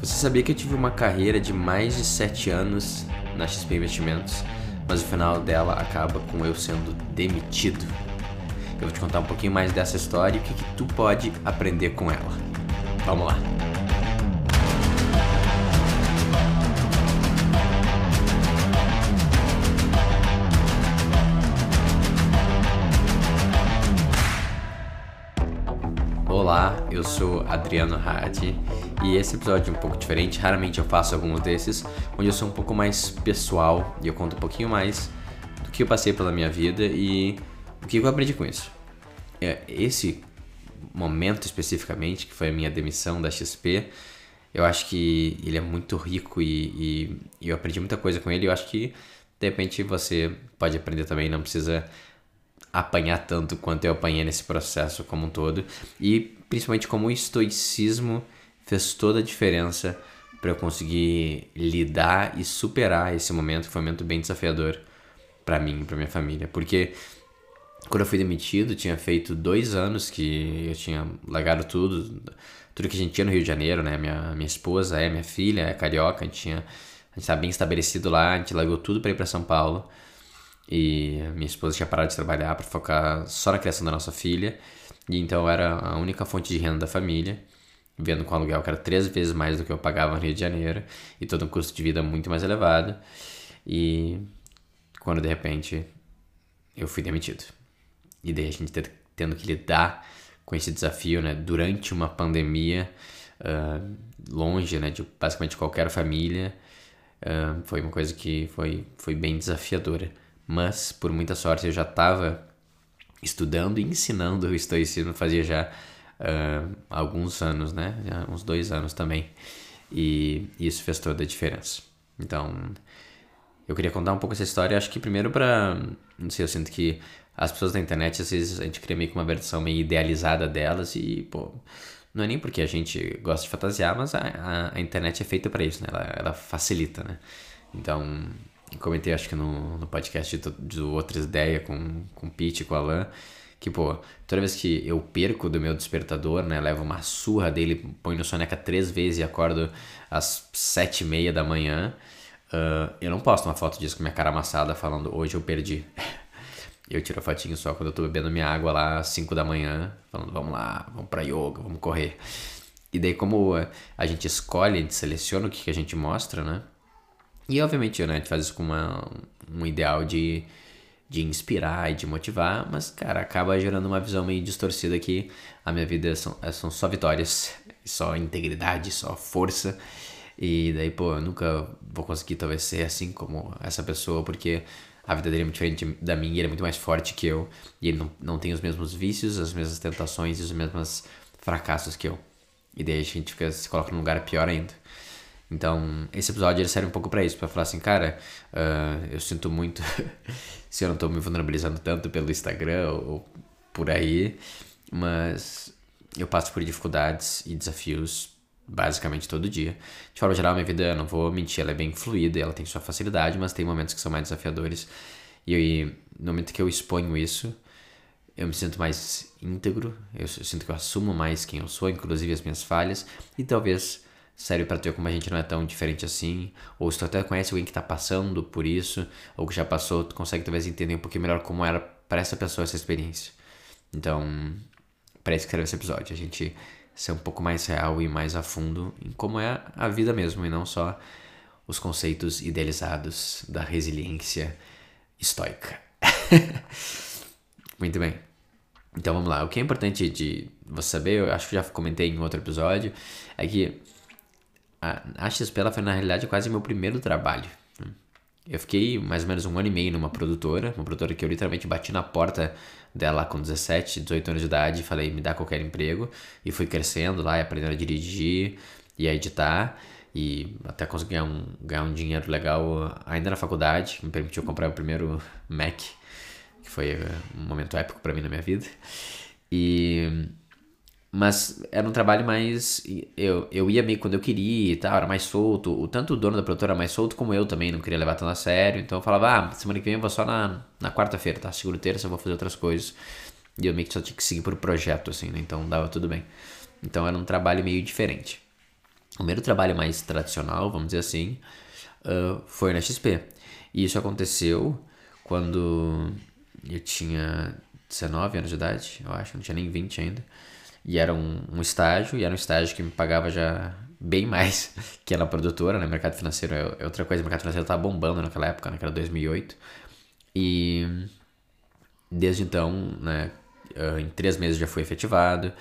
Você sabia que eu tive uma carreira de mais de 7 anos na XP Investimentos, mas o final dela acaba com eu sendo demitido? Eu vou te contar um pouquinho mais dessa história e o que, que tu pode aprender com ela. Vamos lá! Olá, eu sou Adriano Hadi e esse episódio é um pouco diferente. Raramente eu faço alguns desses, onde eu sou um pouco mais pessoal e eu conto um pouquinho mais do que eu passei pela minha vida e o que eu aprendi com isso. É, esse momento especificamente, que foi a minha demissão da XP, eu acho que ele é muito rico e, e eu aprendi muita coisa com ele. Eu acho que de repente você pode aprender também, não precisa apanhar tanto quanto eu apanhei nesse processo como um todo e principalmente como o estoicismo fez toda a diferença para eu conseguir lidar e superar esse momento, que foi um momento bem desafiador para mim, para minha família, porque quando eu fui demitido, tinha feito dois anos que eu tinha largado tudo, tudo que a gente tinha no Rio de Janeiro, né? Minha, minha esposa é minha filha, é carioca, a gente tinha, a gente estava bem estabelecido lá, a gente largou tudo para ir para São Paulo. E minha esposa tinha parado de trabalhar para focar só na criação da nossa filha. E então eu era a única fonte de renda da família, vendo com aluguel que era três vezes mais do que eu pagava no Rio de Janeiro e todo um custo de vida muito mais elevado. E quando de repente eu fui demitido. E daí a gente tendo que lidar com esse desafio, né, durante uma pandemia, uh, longe, né, de basicamente qualquer família, uh, foi uma coisa que foi, foi bem desafiadora mas por muita sorte eu já estava estudando e ensinando o estoicismo fazia já uh, alguns anos, né? Uns dois anos também. E isso fez toda a diferença. Então, eu queria contar um pouco essa história. Acho que primeiro para. Não sei, eu sinto que as pessoas da internet, às vezes, a gente cria meio que uma versão meio idealizada delas e, pô. Não é nem porque a gente gosta de fantasiar, mas a, a, a internet é feita para isso, né? Ela, ela facilita, né? Então, comentei acho que no, no podcast do, do Outras Ideias com, com o Pete e com o Alan, que, pô, toda vez que eu perco do meu despertador, né, levo uma surra dele, põe no soneca três vezes e acordo às sete e meia da manhã, uh, eu não posto uma foto disso com minha cara amassada falando, hoje eu perdi. eu tiro a fotinho só quando eu tô bebendo minha água lá às cinco da manhã, falando, vamos lá, vamos pra yoga, vamos correr. E daí como a gente escolhe, a gente seleciona o que, que a gente mostra, né, e obviamente, né, a gente faz isso com uma, um ideal de, de inspirar e de motivar, mas, cara, acaba gerando uma visão meio distorcida que a minha vida são, é, são só vitórias, só integridade, só força. E daí, pô, eu nunca vou conseguir talvez ser assim como essa pessoa, porque a vida dele é muito diferente da minha, ele é muito mais forte que eu, e ele não, não tem os mesmos vícios, as mesmas tentações e os mesmos fracassos que eu. E daí a gente fica, se coloca num lugar pior ainda. Então, esse episódio ele serve um pouco para isso, para falar assim, cara, uh, eu sinto muito se eu não tô me vulnerabilizando tanto pelo Instagram ou, ou por aí, mas eu passo por dificuldades e desafios basicamente todo dia. De forma geral, minha vida, eu não vou mentir, ela é bem fluida, ela tem sua facilidade, mas tem momentos que são mais desafiadores. E aí, no momento que eu exponho isso, eu me sinto mais íntegro, eu, sinto que eu assumo mais quem eu sou, inclusive as minhas falhas, e talvez sério para tu como a gente não é tão diferente assim, ou se tu até conhece alguém que tá passando por isso, ou que já passou, tu consegue talvez entender um pouquinho melhor como era para essa pessoa essa experiência. Então, para isso que serve esse episódio, a gente ser um pouco mais real e mais a fundo em como é a vida mesmo, e não só os conceitos idealizados da resiliência estoica. Muito bem. Então vamos lá. O que é importante de você saber, eu acho que já comentei em outro episódio, é que a, a XP ela foi na realidade quase meu primeiro trabalho. Né? Eu fiquei mais ou menos um ano e meio numa produtora, uma produtora que eu literalmente bati na porta dela com 17, 18 anos de idade e falei, me dá qualquer emprego. E fui crescendo lá e aprendendo a dirigir e a editar. E até consegui ganhar um, ganhar um dinheiro legal ainda na faculdade, que me permitiu comprar o primeiro Mac, que foi uh, um momento épico para mim na minha vida. E mas era um trabalho mais. Eu, eu ia meio quando eu queria e tal, era mais solto. O, tanto o dono da produtora era mais solto como eu também, não queria levar tão a sério. Então eu falava, ah, semana que vem eu vou só na, na quarta-feira, tá? Seguro terça eu vou fazer outras coisas. E eu meio que só tinha que seguir por projeto, assim, né? Então dava tudo bem. Então era um trabalho meio diferente. o primeiro trabalho mais tradicional, vamos dizer assim, uh, foi na XP. E isso aconteceu quando eu tinha 19 anos de idade, eu acho, não tinha nem 20 ainda. E era um, um estágio, e era um estágio que me pagava já bem mais que na produtora, né? Mercado financeiro é, é outra coisa, o mercado financeiro estava bombando naquela época, naquela 2008. E desde então, né, uh, em três meses já fui efetivado.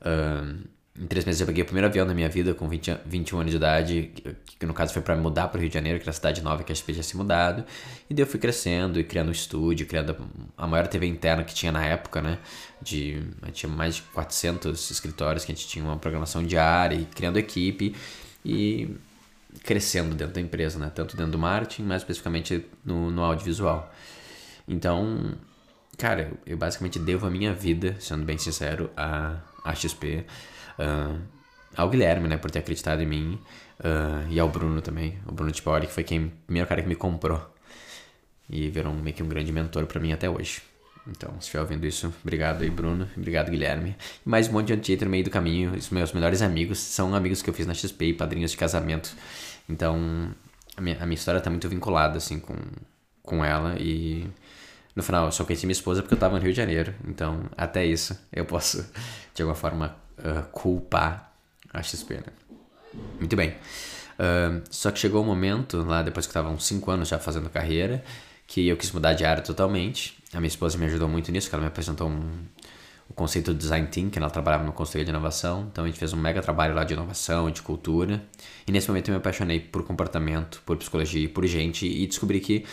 Uh, em três meses eu peguei o primeiro avião da minha vida com 20, 21 anos de idade, que, que no caso foi para mudar para o Rio de Janeiro, que era a cidade nova que a SP tinha se mudado. E daí eu fui crescendo e criando um estúdio, criando a maior TV interna que tinha na época, né? De, tinha mais de 400 escritórios que a gente tinha uma programação diária e criando equipe e crescendo dentro da empresa, né? Tanto dentro do marketing, mais especificamente no, no audiovisual. Então, cara, eu basicamente devo a minha vida, sendo bem sincero, a, a XP uh, ao Guilherme, né, por ter acreditado em mim, uh, e ao Bruno também, o Bruno Tipori, que foi quem, o primeiro cara que me comprou e virou meio que um grande mentor para mim até hoje. Então, se estiver ouvindo isso, obrigado aí, Bruno. Obrigado, Guilherme. E mais um monte de gente no meio do caminho. Os meus melhores amigos são amigos que eu fiz na XP e padrinhos de casamento. Então, a minha, a minha história tá muito vinculada, assim, com, com ela. E no final, eu só conheci minha esposa porque eu tava no Rio de Janeiro. Então, até isso, eu posso, de alguma forma, uh, culpar a XP, né? Muito bem. Uh, só que chegou o um momento, lá depois que eu tava uns 5 anos já fazendo carreira, que eu quis mudar de área totalmente. A minha esposa me ajudou muito nisso, que ela me apresentou um, o conceito do Design Thinking, ela trabalhava no conselho de inovação, então a gente fez um mega trabalho lá de inovação, de cultura. E nesse momento eu me apaixonei por comportamento, por psicologia, por gente e descobri que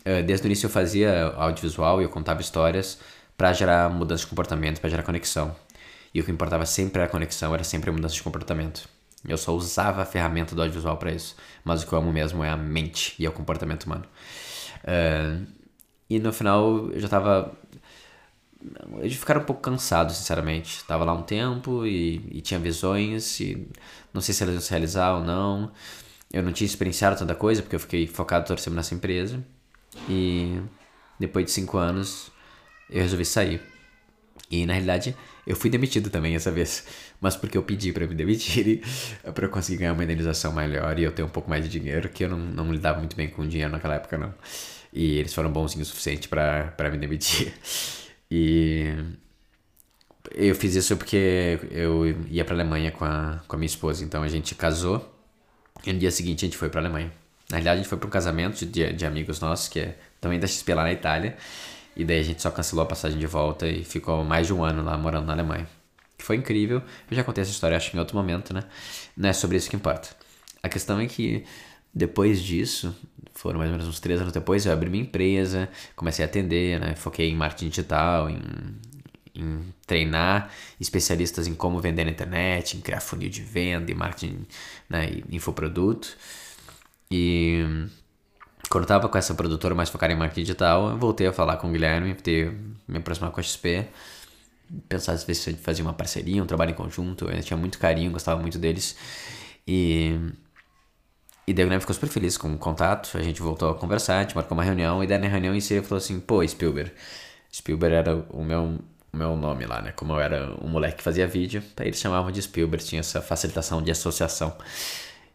uh, desde o início eu fazia audiovisual e eu contava histórias para gerar mudança de comportamento, para gerar conexão. E o que importava sempre era a conexão, era sempre a mudança de comportamento. Eu só usava a ferramenta do audiovisual para isso. Mas o que eu amo mesmo é a mente e é o comportamento humano. Uh, e no final eu já tava. Eu de ficar um pouco cansado, sinceramente. Tava lá um tempo e, e tinha visões e não sei se elas iam se realizar ou não. Eu não tinha experienciado tanta coisa porque eu fiquei focado tempo nessa empresa. E depois de cinco anos eu resolvi sair. E na realidade eu fui demitido também essa vez, mas porque eu pedi para me demitir para eu conseguir ganhar uma indenização maior e eu ter um pouco mais de dinheiro, que eu não, não lidava muito bem com dinheiro naquela época não. E eles foram bonzinhos o suficiente para me demitir. E eu fiz isso porque eu ia para Alemanha com a, com a minha esposa, então a gente casou e no dia seguinte a gente foi para Alemanha. Na realidade a gente foi para um casamento de, de amigos nossos, que é também da XP lá na Itália. E daí a gente só cancelou a passagem de volta e ficou mais de um ano lá morando na Alemanha. Que foi incrível. Eu já contei essa história, acho, em outro momento, né? Não é sobre isso que importa. A questão é que depois disso, foram mais ou menos uns três anos depois, eu abri minha empresa, comecei a atender, né? Foquei em marketing digital, em, em treinar especialistas em como vender na internet, em criar funil de venda, em marketing, né? E infoproduto. E quando eu tava com essa produtora mais focada em marketing digital, eu voltei a falar com o Guilherme, ter, me aproximar com a XP, pensar se a gente fazia uma parceria, um trabalho em conjunto. Eu tinha muito carinho, gostava muito deles. E, e daí o Guilherme ficou super feliz com o contato, a gente voltou a conversar, a gente marcou uma reunião, e daí na reunião em si ele falou assim, pô, Spielberg. Spielberg era o meu, o meu nome lá, né? Como eu era um moleque que fazia vídeo, aí eles chamavam de Spielberg, tinha essa facilitação de associação.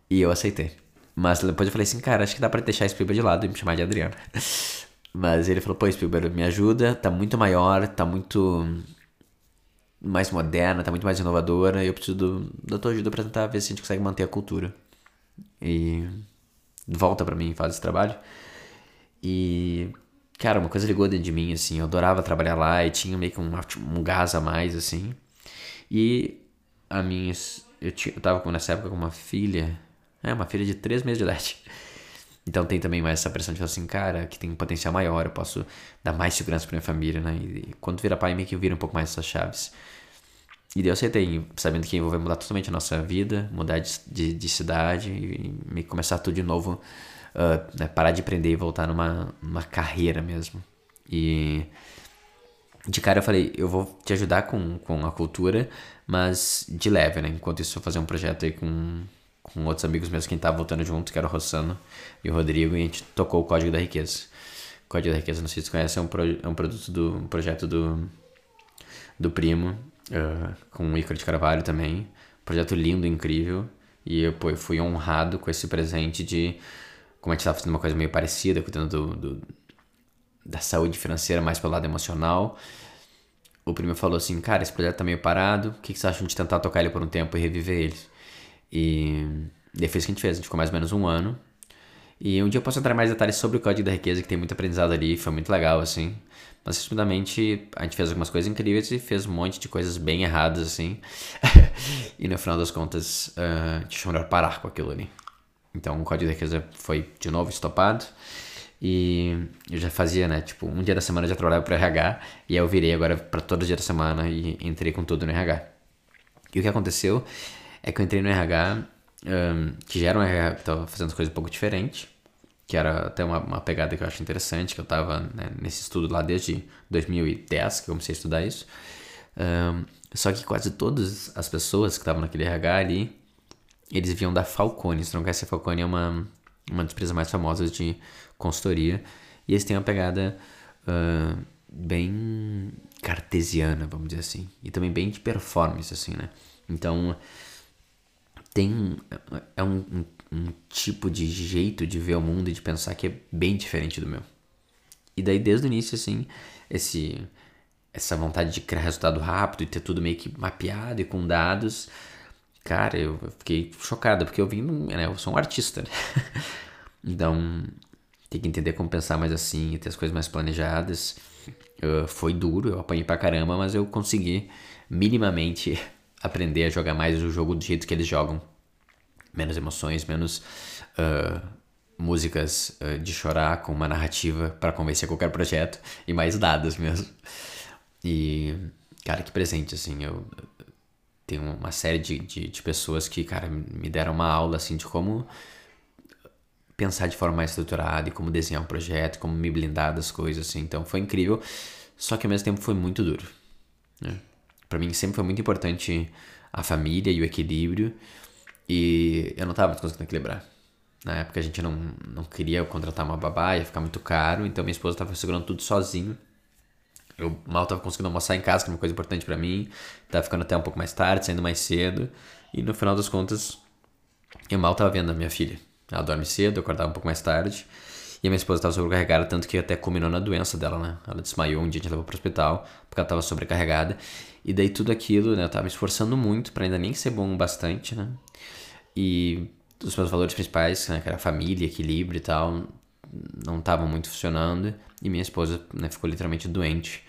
E eu aceitei. Mas depois eu falei assim, cara, acho que dá pra deixar Spielberg de lado e me chamar de Adriano. Mas ele falou, pô, Spielberg, me ajuda, tá muito maior, tá muito mais moderna, tá muito mais inovadora e eu preciso do, da tua ajuda pra tentar ver se a gente consegue manter a cultura. E volta pra mim faz esse trabalho. E, cara, uma coisa ligou dentro de mim, assim, eu adorava trabalhar lá e tinha meio que um, um gás a mais, assim. E a minha, eu, tinha, eu tava nessa época com uma filha é, uma filha de 3 meses de idade. Então tem também mais essa pressão de falar assim, cara, que tem um potencial maior, eu posso dar mais segurança pra minha família, né? E quando vira pai, meio que vira um pouco mais essas chaves. E daí eu aceitei, sabendo que vai mudar totalmente a nossa vida, mudar de, de, de cidade e me começar tudo de novo, uh, né? parar de aprender e voltar numa, numa carreira mesmo. E de cara eu falei, eu vou te ajudar com, com a cultura, mas de leve, né? Enquanto isso eu vou fazer um projeto aí com, com outros amigos meus que tava voltando junto, que era o Rossano e o Rodrigo, e a gente tocou o Código da Riqueza. O Código da Riqueza, não sei se você conhece, é um, pro, é um produto do um projeto do, do Primo, uh, com o Ícaro de Carvalho também. Projeto lindo, incrível. E eu, pô, eu fui honrado com esse presente de. Como a gente tava fazendo uma coisa meio parecida, cuidando do, do da saúde financeira mais pelo lado emocional. O primeiro falou assim: Cara, esse projeto tá meio parado, o que, que você acha de tentar tocar ele por um tempo e reviver ele? E daí isso que a gente fez, a gente ficou mais ou menos um ano. E um dia eu posso entrar mais detalhes sobre o Código da Riqueza, que tem muito aprendizado ali, foi muito legal, assim. Mas, resumidamente, a gente fez algumas coisas incríveis e fez um monte de coisas bem erradas, assim. e no final das contas, uh, a gente achou melhor parar com aquilo ali. Então, o Código da Riqueza foi, de novo, estopado. E eu já fazia, né? Tipo, um dia da semana eu já trabalhava para RH. E aí eu virei agora para todo dia da semana e entrei com tudo no RH. E o que aconteceu é que eu entrei no RH, um, que já era um RH que tava fazendo coisas um pouco diferentes. Que era até uma, uma pegada que eu acho interessante, que eu tava né, nesse estudo lá desde 2010 que eu comecei a estudar isso. Um, só que quase todas as pessoas que estavam naquele RH ali, eles vinham da Falcone. Se não conhece, a Falcone é uma, uma das empresas mais famosas de consultoria. E eles têm uma pegada uh, bem cartesiana, vamos dizer assim. E também bem de performance, assim, né? Então, tem... É um, um, um tipo de jeito de ver o mundo e de pensar que é bem diferente do meu. E daí, desde o início, assim, esse essa vontade de criar resultado rápido e ter tudo meio que mapeado e com dados. Cara, eu fiquei chocado, porque eu vim, né, eu sou um artista, né? então, tem que entender como pensar mais assim e ter as coisas mais planejadas. Foi duro, eu apanhei pra caramba, mas eu consegui minimamente aprender a jogar mais o jogo do jeito que eles jogam. Menos emoções, menos uh, músicas uh, de chorar com uma narrativa para convencer qualquer projeto e mais dados mesmo. E, cara, que presente, assim, eu tenho uma série de, de, de pessoas que, cara, me deram uma aula, assim, de como pensar de forma mais estruturada e como desenhar um projeto, como me blindar das coisas, assim. Então foi incrível, só que ao mesmo tempo foi muito duro. Né? Para mim sempre foi muito importante a família e o equilíbrio e eu não tava conseguindo equilibrar. Na época a gente não, não queria contratar uma babá, ia ficar muito caro, então minha esposa tava segurando tudo sozinho. Eu mal tava conseguindo almoçar em casa, que é uma coisa importante para mim. Tava ficando até um pouco mais tarde, saindo mais cedo. E no final das contas, eu mal tava vendo a minha filha. Ela dorme cedo, eu acordava um pouco mais tarde. E a minha esposa estava sobrecarregada, tanto que até culminou na doença dela, né? Ela desmaiou um dia, a gente levou pro hospital, porque ela estava sobrecarregada. E daí tudo aquilo, né? Eu tava me esforçando muito para ainda nem ser bom bastante, né? E os meus valores principais, né? Que era família, equilíbrio e tal, não estavam muito funcionando. E minha esposa, né? Ficou literalmente doente.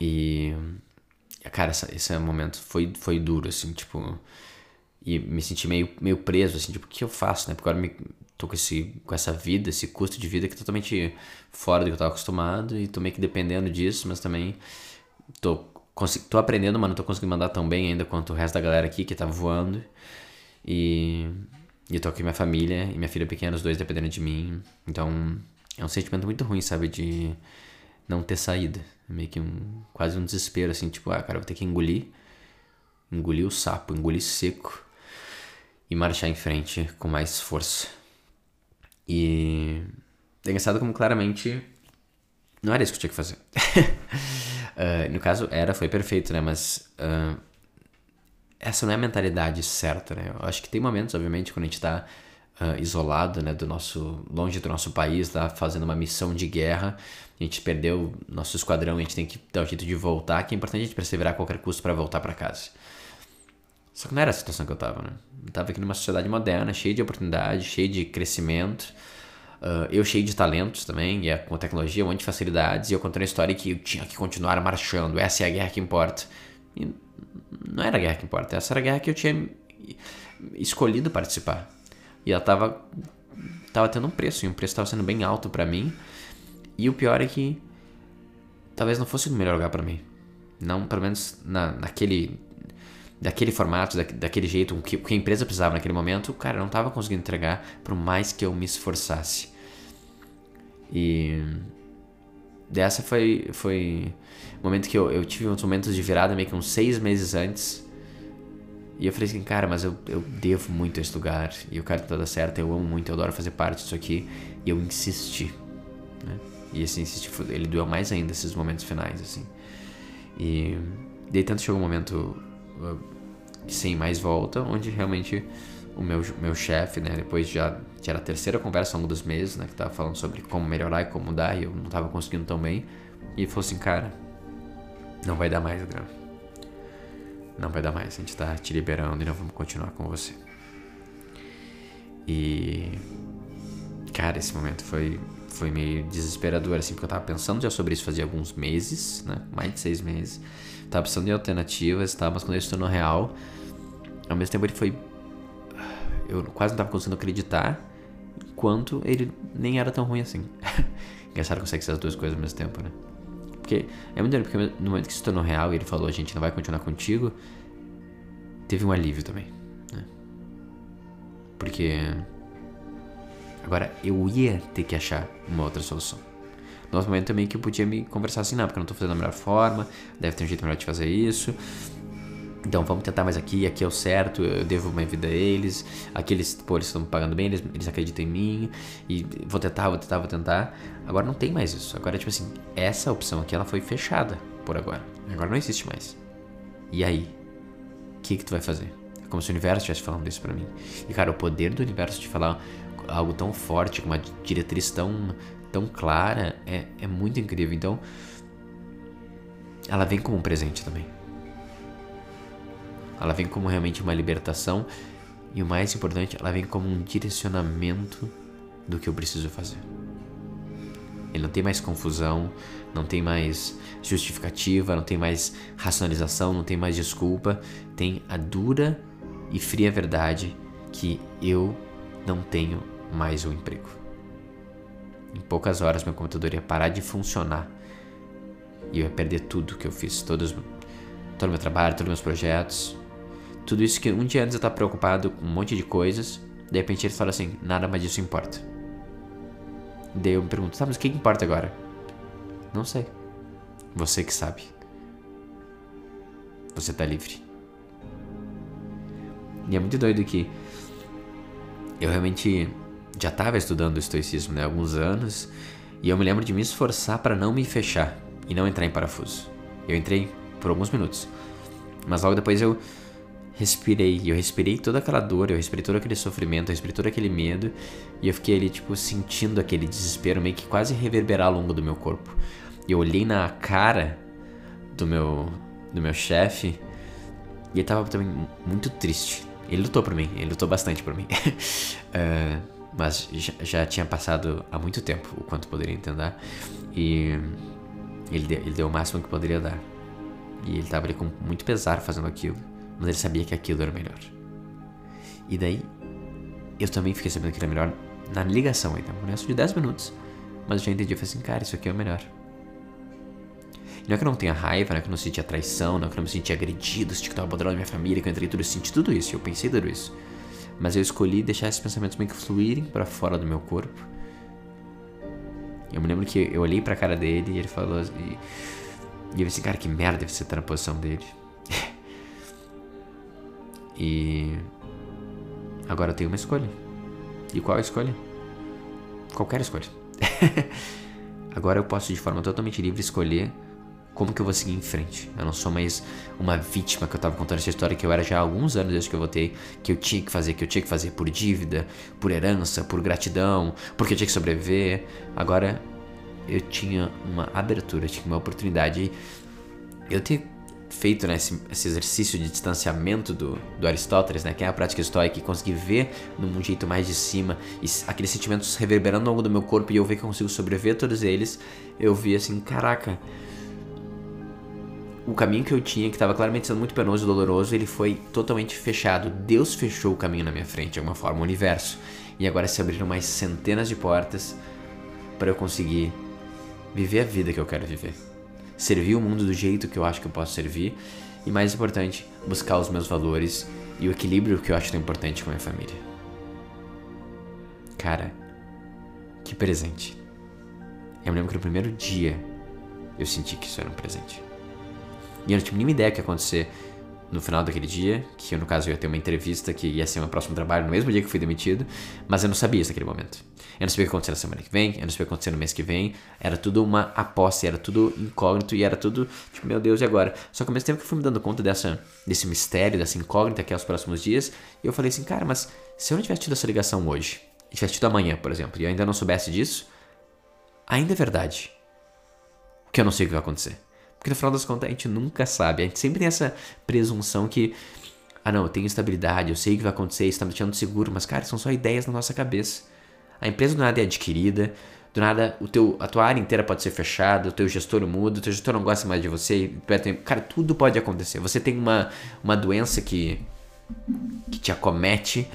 E... Cara, essa, esse momento foi, foi duro, assim, tipo e me senti meio, meio preso, assim, tipo, o que eu faço, né? Porque agora me, tô com, esse, com essa vida, esse custo de vida que é totalmente fora do que eu tava acostumado e tô meio que dependendo disso, mas também tô, tô aprendendo, mas não tô conseguindo mandar tão bem ainda quanto o resto da galera aqui que tá voando. E, e tô aqui com minha família e minha filha pequena, os dois dependendo de mim. Então é um sentimento muito ruim, sabe? De não ter saída. É meio que um, quase um desespero, assim, tipo, ah, cara, vou ter que engolir. Engolir o sapo, engolir seco e marchar em frente com mais força. E é engraçado como claramente não era isso que eu tinha que fazer. uh, no caso, era, foi perfeito, né? Mas uh, essa não é a mentalidade certa, né? Eu acho que tem momentos, obviamente, quando a gente tá uh, isolado, né? Do nosso, longe do nosso país, lá fazendo uma missão de guerra, a gente perdeu nosso esquadrão, a gente tem que dar o um jeito de voltar, que é importante a gente perseverar a qualquer custo para voltar para casa. Só que não era a situação que eu tava, né? Eu tava aqui numa sociedade moderna, cheia de oportunidade, cheia de crescimento. Uh, eu cheio de talentos também, e com tecnologia, um monte de facilidades. E eu contei uma história que eu tinha que continuar marchando. Essa é a guerra que importa. E não era a guerra que importa, essa era a guerra que eu tinha escolhido participar. E ela tava, tava tendo um preço, e o preço tava sendo bem alto para mim. E o pior é que talvez não fosse o melhor lugar para mim. Não, pelo menos na, naquele daquele formato, da, daquele jeito, o que, que a empresa precisava naquele momento, cara, não estava conseguindo entregar por mais que eu me esforçasse. E dessa foi foi momento que eu, eu tive uns momentos de virada meio que uns seis meses antes. E eu falei assim, cara, mas eu, eu devo muito a esse lugar. E o cara tá dando certo, eu amo muito, eu adoro fazer parte disso aqui. E eu insisti. Né? E esse insistir, ele doeu mais ainda esses momentos finais, assim. E daí tanto chegou um momento sem mais volta, onde realmente o meu, meu chefe, né? Depois já, já era a terceira conversa ao longo dos meses, né? Que tava falando sobre como melhorar e como mudar, e eu não tava conseguindo tão bem. E falou assim, cara, não vai dar mais, Adriano. Não vai dar mais, a gente tá te liberando e não vamos continuar com você. E. Cara, esse momento foi, foi meio desesperador, assim, porque eu tava pensando já sobre isso fazia alguns meses, né? Mais de seis meses. Tava pensando em alternativas, tá? Mas quando ele se tornou real, ao mesmo tempo ele foi. Eu quase não tava conseguindo acreditar, enquanto ele nem era tão ruim assim. Engraçado consegue ser as duas coisas ao mesmo tempo, né? Porque é muito porque no momento que se tornou real e ele falou, a gente não vai continuar contigo, teve um alívio também, né? Porque agora eu ia ter que achar uma outra solução. No outro momento também que eu podia me conversar assim, não, porque eu não tô fazendo da melhor forma, deve ter um jeito melhor de fazer isso. Então vamos tentar mais aqui, aqui é o certo, eu devo minha vida a eles, aqueles, pô, eles estão me pagando bem, eles, eles acreditam em mim, e vou tentar, vou tentar, vou tentar. Agora não tem mais isso. Agora, tipo assim, essa opção aqui ela foi fechada por agora. Agora não existe mais. E aí? O que, que tu vai fazer? É como se o universo estivesse falando isso para mim. E cara, o poder do universo de falar algo tão forte, com uma diretriz tão, tão clara, é, é muito incrível. Então, ela vem como um presente também. Ela vem como realmente uma libertação e o mais importante, ela vem como um direcionamento do que eu preciso fazer. Ele não tem mais confusão, não tem mais justificativa, não tem mais racionalização, não tem mais desculpa. Tem a dura e fria verdade que eu não tenho mais um emprego. Em poucas horas meu computador ia parar de funcionar e eu ia perder tudo que eu fiz, todos, todo o meu trabalho, todos os meus projetos, tudo isso que um dia antes eu estava preocupado com um monte de coisas, de repente ele fala assim: nada mais disso importa. Daí eu me pergunto: tá, mas o que importa agora? Não sei. Você que sabe. Você tá livre. E é muito doido que eu realmente já estava estudando o estoicismo né, há alguns anos e eu me lembro de me esforçar para não me fechar e não entrar em parafuso. Eu entrei por alguns minutos, mas logo depois eu respirei. Eu respirei toda aquela dor, eu respirei todo aquele sofrimento, eu respirei todo aquele medo. E eu fiquei ali, tipo, sentindo aquele desespero meio que quase reverberar ao longo do meu corpo. Eu olhei na cara do meu, do meu chefe e ele tava também muito triste. Ele lutou por mim, ele lutou bastante por mim. uh, mas já, tinha passado há muito tempo o quanto poderia entender. E ele deu, ele deu o máximo que poderia dar. E ele tava ali com muito pesar fazendo aquilo mas ele sabia que aquilo era melhor. E daí, eu também fiquei sabendo que era melhor na ligação ainda, um de 10 minutos. Mas eu já entendi, eu falei assim, cara, isso aqui é o melhor. Não é que eu não tenha raiva, não é que eu não senti traição, não é que eu não me senti agredido, senti que tava abandonando minha família, que eu entrei tudo, eu senti tudo isso, eu pensei tudo isso. Mas eu escolhi deixar esses pensamentos meio que fluírem para fora do meu corpo. Eu me lembro que eu olhei pra cara dele e ele falou. E, e eu assim, cara, que merda deve ser estar na posição dele. E agora eu tenho uma escolha. E qual a escolha? Qualquer escolha. agora eu posso de forma totalmente livre escolher como que eu vou seguir em frente. Eu não sou mais uma vítima que eu tava contando essa história que eu era já há alguns anos desde que eu votei, que eu tinha que fazer, que eu tinha que fazer por dívida, por herança, por gratidão, porque eu tinha que sobreviver. Agora eu tinha uma abertura, tinha uma oportunidade. Eu tenho feito né, esse, esse, exercício de distanciamento do, do Aristóteles, né, que é a prática estoica, e conseguir ver num jeito mais de cima, e aqueles sentimentos reverberando ao longo do meu corpo e eu ver que eu consigo sobreviver a todos eles, eu vi assim, caraca, o caminho que eu tinha, que estava claramente sendo muito penoso e doloroso, ele foi totalmente fechado. Deus fechou o caminho na minha frente, de alguma forma, o universo. E agora se abriram mais centenas de portas para eu conseguir viver a vida que eu quero viver servir o mundo do jeito que eu acho que eu posso servir e, mais importante, buscar os meus valores e o equilíbrio que eu acho tão importante com a minha família. Cara, que presente. Eu me lembro que no primeiro dia eu senti que isso era um presente. E eu não tinha nenhuma ideia que ia acontecer no final daquele dia, que eu, no caso ia ter uma entrevista que ia ser meu próximo trabalho no mesmo dia que fui demitido, mas eu não sabia isso naquele momento. Eu não sabia o que acontecer na semana que vem, eu não sabia o que acontecer no mês que vem, era tudo uma aposta, era tudo incógnito e era tudo, tipo, meu Deus, e agora? Só que ao mesmo tempo que eu fui me dando conta dessa, desse mistério, dessa incógnita que é os próximos dias, eu falei assim, cara, mas se eu não tivesse tido essa ligação hoje, e tivesse tido amanhã, por exemplo, e eu ainda não soubesse disso, ainda é verdade que eu não sei o que vai acontecer. Porque no final das contas a gente nunca sabe. A gente sempre tem essa presunção que, ah não, eu tenho estabilidade, eu sei o que vai acontecer, isso tá me deixando seguro, mas cara, são só ideias na nossa cabeça. A empresa do nada é adquirida, do nada o teu, a tua área inteira pode ser fechada, o teu gestor muda, o teu gestor não gosta mais de você, cara, tudo pode acontecer. Você tem uma, uma doença que, que te acomete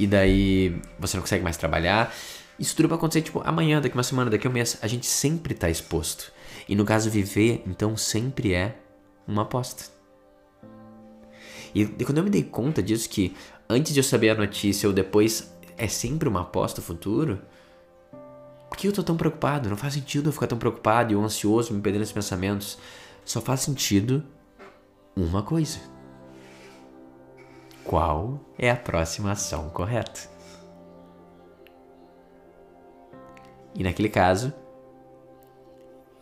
e daí você não consegue mais trabalhar. Isso tudo vai acontecer tipo amanhã, daqui uma semana, daqui um mês. A gente sempre está exposto. E no caso, viver, então, sempre é uma aposta. E, e quando eu me dei conta disso, que antes de eu saber a notícia ou depois é sempre uma aposta futuro, por que eu tô tão preocupado? Não faz sentido eu ficar tão preocupado e ansioso, me perdendo esses pensamentos. Só faz sentido uma coisa. Qual é a próxima ação correta? E naquele caso,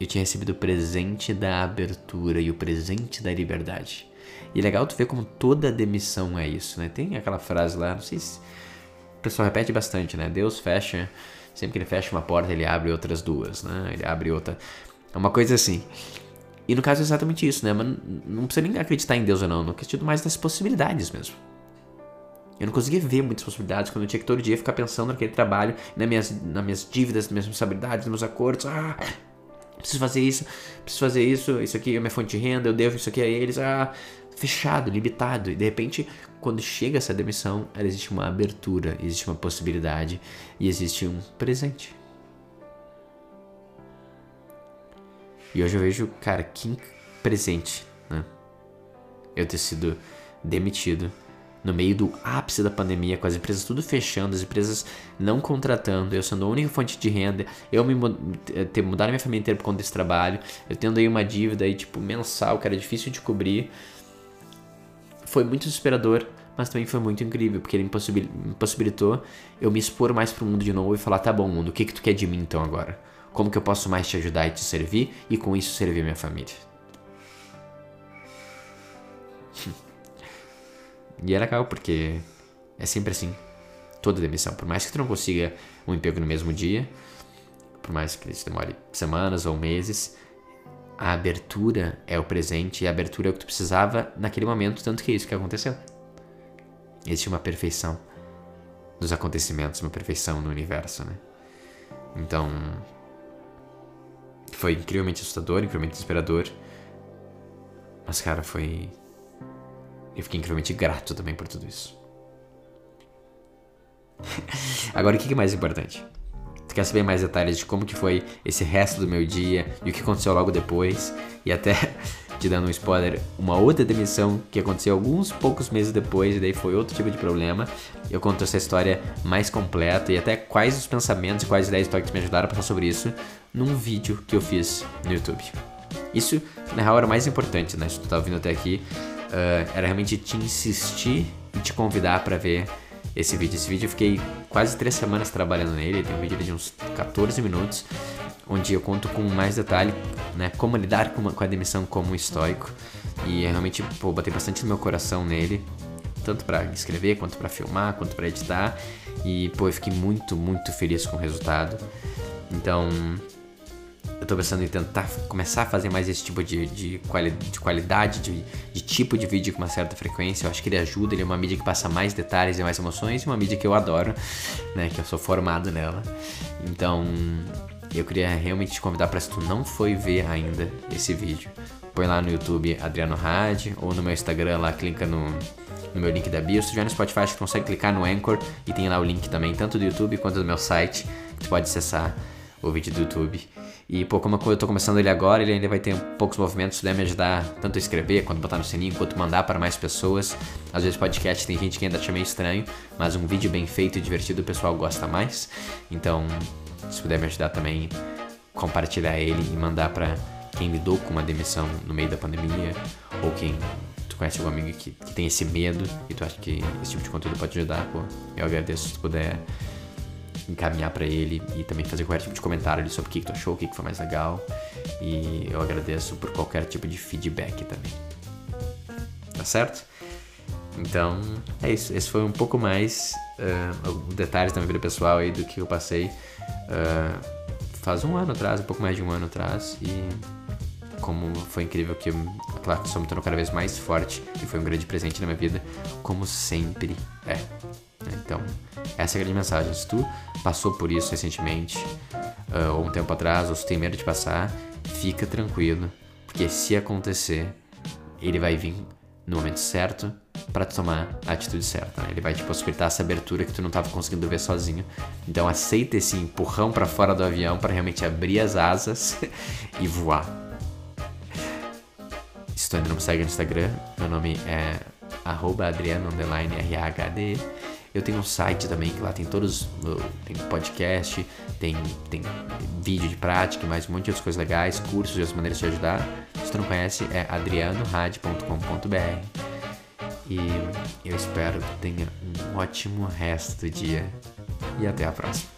eu tinha recebido o presente da abertura e o presente da liberdade. E é legal tu ver como toda demissão é isso, né? Tem aquela frase lá, não sei se o pessoal repete bastante, né? Deus fecha, sempre que ele fecha uma porta, ele abre outras duas, né? Ele abre outra. É uma coisa assim. E no caso é exatamente isso, né? Mas não precisa nem acreditar em Deus ou não, não acredito mais nas possibilidades mesmo. Eu não conseguia ver muitas possibilidades quando eu tinha que todo dia ficar pensando naquele trabalho, nas minhas, nas minhas dívidas, nas minhas responsabilidades, nos meus acordos. Ah, preciso fazer isso, preciso fazer isso, isso aqui é minha fonte de renda, eu devo isso aqui a eles, ah, fechado, limitado. E de repente, quando chega essa demissão, existe uma abertura, existe uma possibilidade e existe um presente. E hoje eu vejo, cara, que presente, né? Eu ter sido demitido no meio do ápice da pandemia, com as empresas tudo fechando, as empresas não contratando, eu sendo a única fonte de renda, eu me eh, ter mudado minha família inteira por conta desse trabalho, eu tendo aí uma dívida aí, tipo, mensal, que era difícil de cobrir. Foi muito desesperador, mas também foi muito incrível, porque ele me possibilitou eu me expor mais pro mundo de novo e falar, tá bom, mundo, o que que tu quer de mim então agora? Como que eu posso mais te ajudar e te servir e com isso servir minha família? E é legal porque é sempre assim. Toda demissão. Por mais que tu não consiga um emprego no mesmo dia, por mais que isso demore semanas ou meses, a abertura é o presente e a abertura é o que tu precisava naquele momento, tanto que é isso que aconteceu. Existe uma perfeição dos acontecimentos, uma perfeição no universo, né? Então, foi incrivelmente assustador, incrivelmente desesperador. Mas, cara, foi eu fiquei incrivelmente grato também por tudo isso. Agora, o que é mais importante? Tu quer saber mais detalhes de como que foi esse resto do meu dia e o que aconteceu logo depois? E até, te dando um spoiler, uma outra demissão que aconteceu alguns poucos meses depois e daí foi outro tipo de problema. Eu conto essa história mais completa e até quais os pensamentos e quais ideias que me ajudaram a passar sobre isso num vídeo que eu fiz no YouTube. Isso, na real, era o mais importante, né? Se tu tá ouvindo até aqui, uh, era realmente te insistir e te convidar para ver esse vídeo. Esse vídeo eu fiquei quase três semanas trabalhando nele, tem um vídeo de uns 14 minutos, onde eu conto com mais detalhe, né, como lidar com, uma, com a demissão como estoico. E realmente, pô, botei bastante no meu coração nele, tanto para escrever, quanto para filmar, quanto para editar. E, pô, eu fiquei muito, muito feliz com o resultado. Então, eu tô pensando em tentar começar a fazer mais esse tipo de, de, quali de qualidade, de, de, tipo de vídeo com uma certa frequência. Eu acho que ele ajuda, ele é uma mídia que passa mais detalhes e mais emoções, e uma mídia que eu adoro, né? Que eu sou formado nela. Então, eu queria realmente te convidar para se tu não foi ver ainda esse vídeo, põe lá no YouTube Adriano Had ou no meu Instagram lá, clica no, no meu link da bio. Se tu já no Spotify, que consegue clicar no Anchor e tem lá o link também, tanto do YouTube quanto do meu site, que tu pode acessar o vídeo do YouTube. E, pô, como eu tô começando ele agora, ele ainda vai ter poucos movimentos, se me ajudar tanto a escrever, quanto botar no sininho, quanto mandar para mais pessoas. Às vezes podcast tem gente que ainda acha meio estranho, mas um vídeo bem feito e divertido o pessoal gosta mais. Então, se puder me ajudar também, compartilhar ele e mandar para quem lidou com uma demissão no meio da pandemia, ou quem tu conhece algum amigo que, que tem esse medo e tu acha que esse tipo de conteúdo pode ajudar, pô, eu agradeço se tu puder encaminhar para ele e também fazer qualquer tipo de comentário sobre o que, que tu achou, o que, que foi mais legal. E eu agradeço por qualquer tipo de feedback também. Tá certo? Então, é isso. Esse foi um pouco mais uh, detalhes da minha vida pessoal aí do que eu passei uh, faz um ano atrás, um pouco mais de um ano atrás. E como foi incrível que a Clarkson me tornou cada vez mais forte e foi um grande presente na minha vida, como sempre é. Então, essa é a grande mensagem. Se tu passou por isso recentemente, uh, ou um tempo atrás, ou se tem medo de passar, fica tranquilo, porque se acontecer, ele vai vir no momento certo para tomar a atitude certa. Né? Ele vai te possibilitar essa abertura que tu não estava conseguindo ver sozinho. Então aceita esse empurrão para fora do avião para realmente abrir as asas e voar. Se tu ainda não me segue no Instagram, meu nome é adriano_rhd. Eu tenho um site também que lá tem todos, tem podcast, tem, tem vídeo de prática, mais um monte de outras coisas legais, cursos e outras maneiras de ajudar. Se tu não conhece, é adrianorad.com.br. E eu espero que tenha um ótimo resto do dia e até a próxima.